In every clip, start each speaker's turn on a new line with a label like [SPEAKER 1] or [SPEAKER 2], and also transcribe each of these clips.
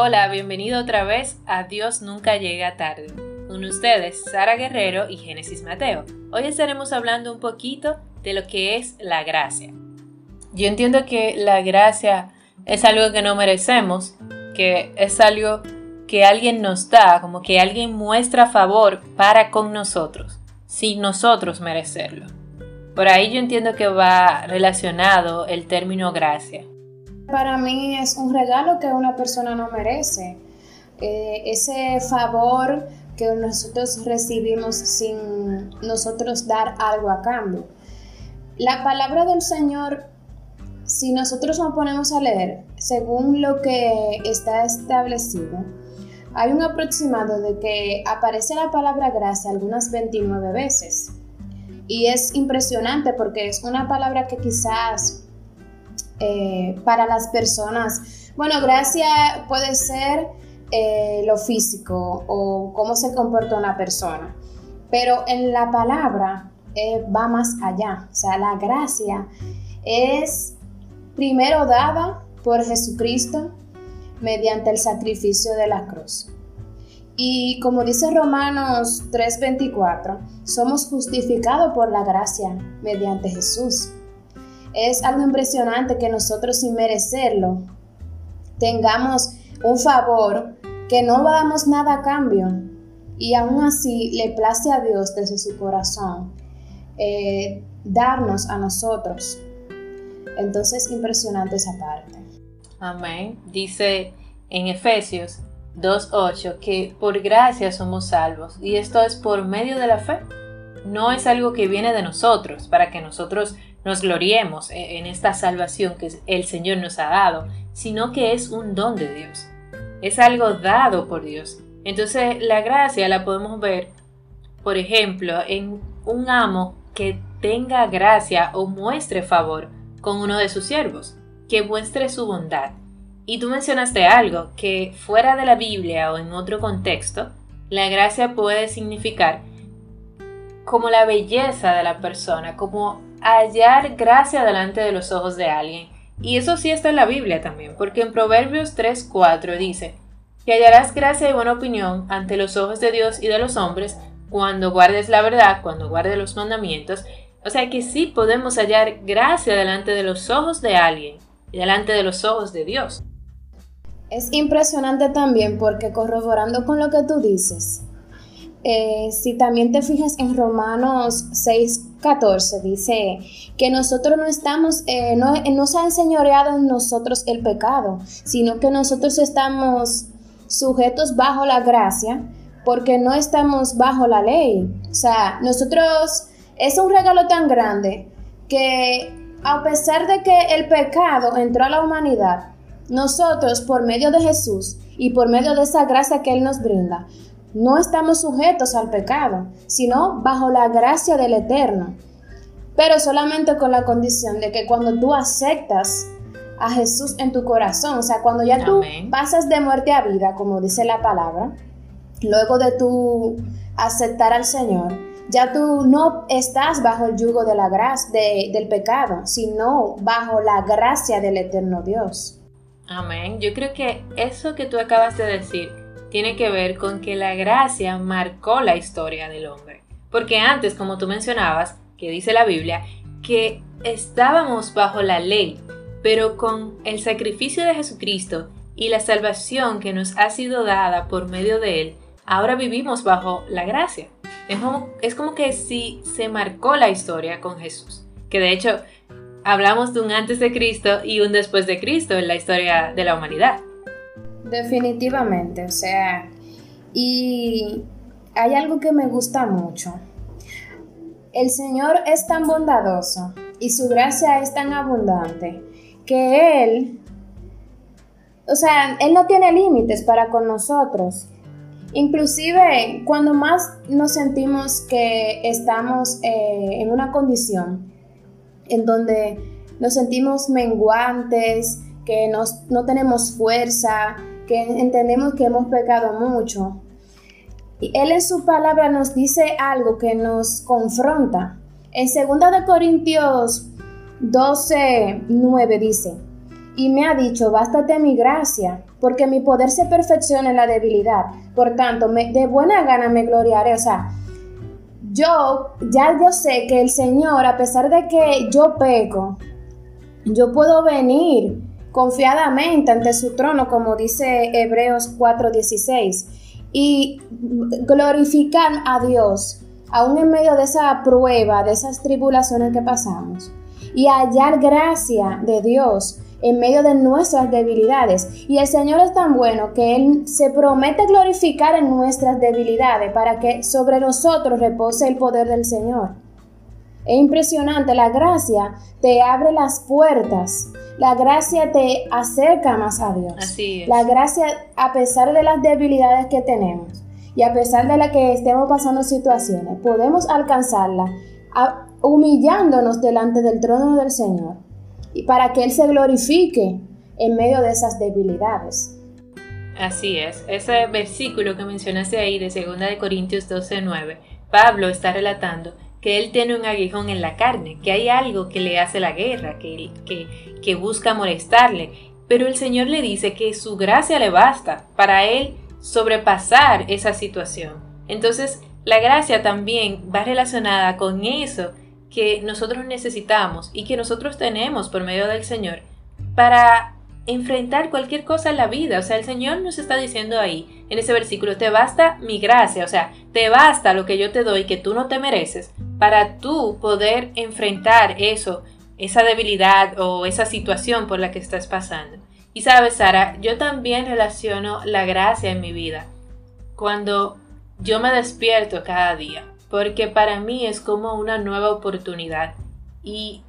[SPEAKER 1] Hola, bienvenido otra vez a Dios nunca llega tarde. Con ustedes, Sara Guerrero y Génesis Mateo. Hoy estaremos hablando un poquito de lo que es la gracia. Yo entiendo que la gracia es algo que no merecemos, que es algo que alguien nos da, como que alguien muestra favor para con nosotros, sin nosotros merecerlo. Por ahí yo entiendo que va relacionado el término gracia.
[SPEAKER 2] Para mí es un regalo que una persona no merece. Eh, ese favor que nosotros recibimos sin nosotros dar algo a cambio. La palabra del Señor, si nosotros nos ponemos a leer, según lo que está establecido, hay un aproximado de que aparece la palabra gracia algunas 29 veces. Y es impresionante porque es una palabra que quizás eh, para las personas. Bueno, gracia puede ser eh, lo físico o cómo se comporta una persona, pero en la palabra eh, va más allá. O sea, la gracia es primero dada por Jesucristo mediante el sacrificio de la cruz. Y como dice Romanos 3:24, somos justificados por la gracia mediante Jesús es algo impresionante que nosotros sin merecerlo tengamos un favor que no damos nada a cambio y aún así le place a Dios desde su corazón eh, darnos a nosotros. Entonces impresionante esa parte.
[SPEAKER 1] Amén. Dice en Efesios 2.8 que por gracia somos salvos y esto es por medio de la fe. No es algo que viene de nosotros para que nosotros nos gloriemos en esta salvación que el Señor nos ha dado, sino que es un don de Dios. Es algo dado por Dios. Entonces la gracia la podemos ver, por ejemplo, en un amo que tenga gracia o muestre favor con uno de sus siervos, que muestre su bondad. Y tú mencionaste algo, que fuera de la Biblia o en otro contexto, la gracia puede significar como la belleza de la persona, como hallar gracia delante de los ojos de alguien. Y eso sí está en la Biblia también, porque en Proverbios 3:4 dice, que hallarás gracia y buena opinión ante los ojos de Dios y de los hombres cuando guardes la verdad, cuando guardes los mandamientos. O sea que sí podemos hallar gracia delante de los ojos de alguien y delante de los ojos de Dios.
[SPEAKER 2] Es impresionante también porque corroborando con lo que tú dices, eh, si también te fijas en Romanos 6:14, dice que nosotros no estamos, eh, no, no se ha enseñoreado en nosotros el pecado, sino que nosotros estamos sujetos bajo la gracia porque no estamos bajo la ley. O sea, nosotros es un regalo tan grande que a pesar de que el pecado entró a la humanidad, nosotros por medio de Jesús y por medio de esa gracia que Él nos brinda, no estamos sujetos al pecado, sino bajo la gracia del Eterno. Pero solamente con la condición de que cuando tú aceptas a Jesús en tu corazón, o sea, cuando ya tú pasas de muerte a vida, como dice la palabra, luego de tú aceptar al Señor, ya tú no estás bajo el yugo de la gracia, del pecado, sino bajo la gracia del eterno Dios.
[SPEAKER 1] Amén. Yo creo que eso que tú acabas de decir tiene que ver con que la gracia marcó la historia del hombre. Porque antes, como tú mencionabas, que dice la Biblia, que estábamos bajo la ley, pero con el sacrificio de Jesucristo y la salvación que nos ha sido dada por medio de Él, ahora vivimos bajo la gracia. Es como, es como que si se marcó la historia con Jesús. Que de hecho, hablamos de un antes de Cristo y un después de Cristo en la historia de la humanidad.
[SPEAKER 2] Definitivamente, o sea, y hay algo que me gusta mucho. El Señor es tan bondadoso y su gracia es tan abundante que Él, o sea, Él no tiene límites para con nosotros. Inclusive cuando más nos sentimos que estamos eh, en una condición en donde nos sentimos menguantes, que no tenemos fuerza, que entendemos que hemos pecado mucho. Y Él en su palabra nos dice algo que nos confronta. En 2 de Corintios 12, 9 dice, y me ha dicho, bástate mi gracia, porque mi poder se perfecciona en la debilidad. Por tanto, me, de buena gana me gloriaré. O sea, yo ya yo sé que el Señor, a pesar de que yo peco, yo puedo venir confiadamente ante su trono, como dice Hebreos 4:16, y glorificar a Dios, aún en medio de esa prueba, de esas tribulaciones que pasamos, y hallar gracia de Dios en medio de nuestras debilidades. Y el Señor es tan bueno que Él se promete glorificar en nuestras debilidades para que sobre nosotros repose el poder del Señor. Es impresionante, la gracia te abre las puertas, la gracia te acerca más a Dios.
[SPEAKER 1] Así es.
[SPEAKER 2] La gracia, a pesar de las debilidades que tenemos y a pesar de la que estemos pasando situaciones, podemos alcanzarla humillándonos delante del trono del Señor y para que Él se glorifique en medio de esas debilidades.
[SPEAKER 1] Así es, ese versículo que mencionaste ahí de 2 de Corintios 12:9, Pablo está relatando que él tiene un aguijón en la carne, que hay algo que le hace la guerra, que, que, que busca molestarle, pero el Señor le dice que su gracia le basta para él sobrepasar esa situación. Entonces, la gracia también va relacionada con eso que nosotros necesitamos y que nosotros tenemos por medio del Señor para enfrentar cualquier cosa en la vida. O sea, el Señor nos está diciendo ahí, en ese versículo, te basta mi gracia, o sea, te basta lo que yo te doy que tú no te mereces para tú poder enfrentar eso, esa debilidad o esa situación por la que estás pasando. Y sabes, Sara, yo también relaciono la gracia en mi vida cuando yo me despierto cada día porque para mí es como una nueva oportunidad. Y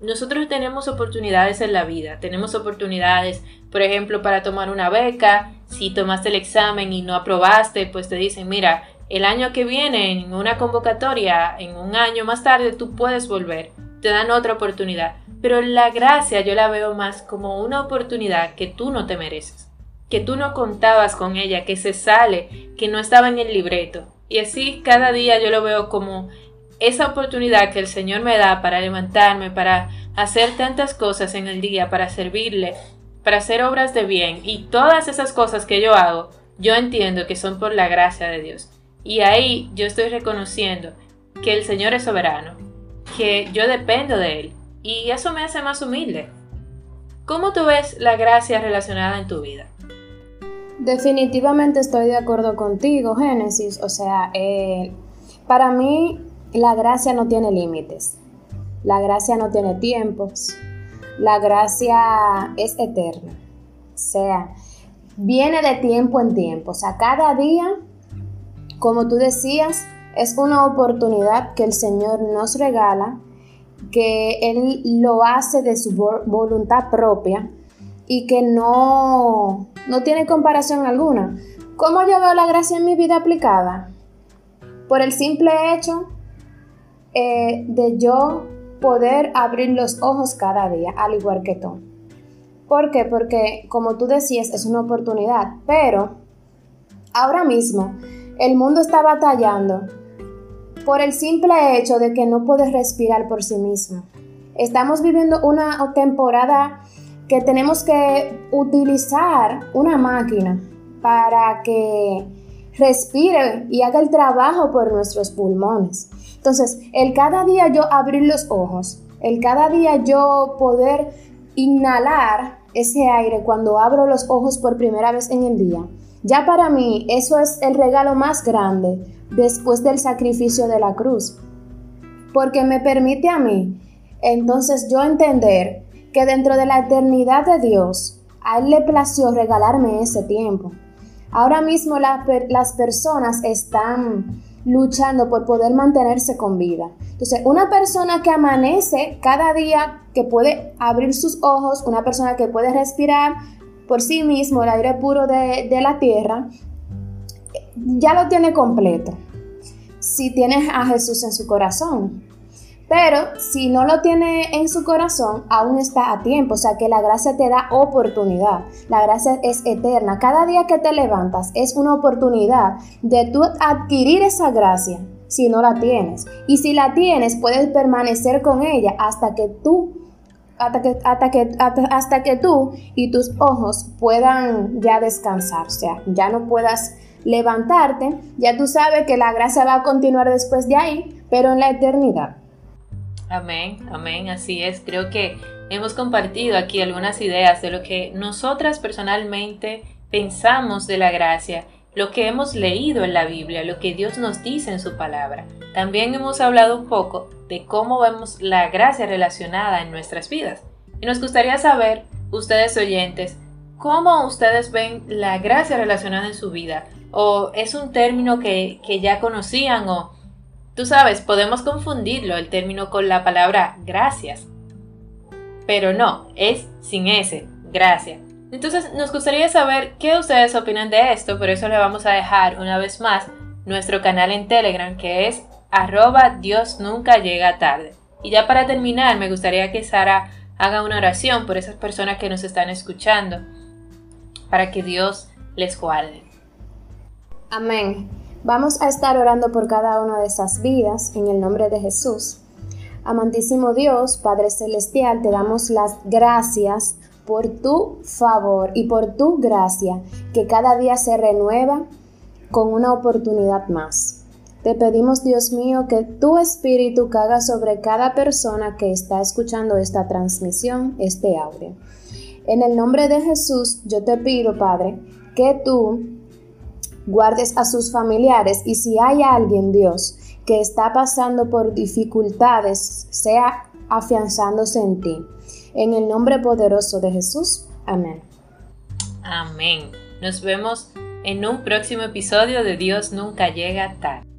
[SPEAKER 1] nosotros tenemos oportunidades en la vida, tenemos oportunidades, por ejemplo, para tomar una beca, si tomaste el examen y no aprobaste, pues te dicen, mira, el año que viene, en una convocatoria, en un año más tarde, tú puedes volver, te dan otra oportunidad. Pero la gracia yo la veo más como una oportunidad que tú no te mereces, que tú no contabas con ella, que se sale, que no estaba en el libreto. Y así cada día yo lo veo como esa oportunidad que el Señor me da para levantarme, para hacer tantas cosas en el día, para servirle, para hacer obras de bien. Y todas esas cosas que yo hago, yo entiendo que son por la gracia de Dios. Y ahí yo estoy reconociendo que el Señor es soberano, que yo dependo de Él. Y eso me hace más humilde. ¿Cómo tú ves la gracia relacionada en tu vida?
[SPEAKER 2] Definitivamente estoy de acuerdo contigo, Génesis. O sea, eh, para mí la gracia no tiene límites. La gracia no tiene tiempos. La gracia es eterna. O sea, viene de tiempo en tiempo. O sea, cada día, como tú decías, es una oportunidad que el Señor nos regala, que Él lo hace de su voluntad propia y que no, no tiene comparación alguna. ¿Cómo yo veo la gracia en mi vida aplicada? Por el simple hecho eh, de yo poder abrir los ojos cada día, al igual que tú. ¿Por qué? Porque, como tú decías, es una oportunidad, pero ahora mismo el mundo está batallando por el simple hecho de que no puede respirar por sí mismo. Estamos viviendo una temporada que tenemos que utilizar una máquina para que respire y haga el trabajo por nuestros pulmones. Entonces, el cada día yo abrir los ojos, el cada día yo poder inhalar ese aire cuando abro los ojos por primera vez en el día, ya para mí eso es el regalo más grande después del sacrificio de la cruz. Porque me permite a mí entonces yo entender que dentro de la eternidad de Dios, a Él le plació regalarme ese tiempo. Ahora mismo las personas están luchando por poder mantenerse con vida. Entonces, una persona que amanece cada día, que puede abrir sus ojos, una persona que puede respirar por sí mismo el aire puro de, de la tierra, ya lo tiene completo. Si tienes a Jesús en su corazón. Pero si no lo tiene en su corazón, aún está a tiempo. O sea que la gracia te da oportunidad. La gracia es eterna. Cada día que te levantas es una oportunidad de tú adquirir esa gracia si no la tienes. Y si la tienes, puedes permanecer con ella hasta que tú hasta que, hasta que, hasta que tú y tus ojos puedan ya descansar, o sea, ya no puedas levantarte, ya tú sabes que la gracia va a continuar después de ahí, pero en la eternidad.
[SPEAKER 1] Amén, amén, así es. Creo que hemos compartido aquí algunas ideas de lo que nosotras personalmente pensamos de la gracia, lo que hemos leído en la Biblia, lo que Dios nos dice en su palabra. También hemos hablado un poco de cómo vemos la gracia relacionada en nuestras vidas. Y nos gustaría saber, ustedes oyentes, cómo ustedes ven la gracia relacionada en su vida. O es un término que, que ya conocían o Tú sabes, podemos confundirlo el término con la palabra gracias. Pero no, es sin ese, gracias. Entonces nos gustaría saber qué ustedes opinan de esto, por eso le vamos a dejar una vez más nuestro canal en Telegram que es arroba Dios nunca llega tarde. Y ya para terminar, me gustaría que Sara haga una oración por esas personas que nos están escuchando, para que Dios les guarde.
[SPEAKER 2] Amén. Vamos a estar orando por cada una de esas vidas en el nombre de Jesús. Amantísimo Dios, Padre Celestial, te damos las gracias por tu favor y por tu gracia que cada día se renueva con una oportunidad más. Te pedimos, Dios mío, que tu espíritu caga sobre cada persona que está escuchando esta transmisión, este audio. En el nombre de Jesús, yo te pido, Padre, que tú guardes a sus familiares y si hay alguien, Dios, que está pasando por dificultades, sea afianzándose en ti. En el nombre poderoso de Jesús. Amén.
[SPEAKER 1] Amén. Nos vemos en un próximo episodio de Dios nunca llega tarde.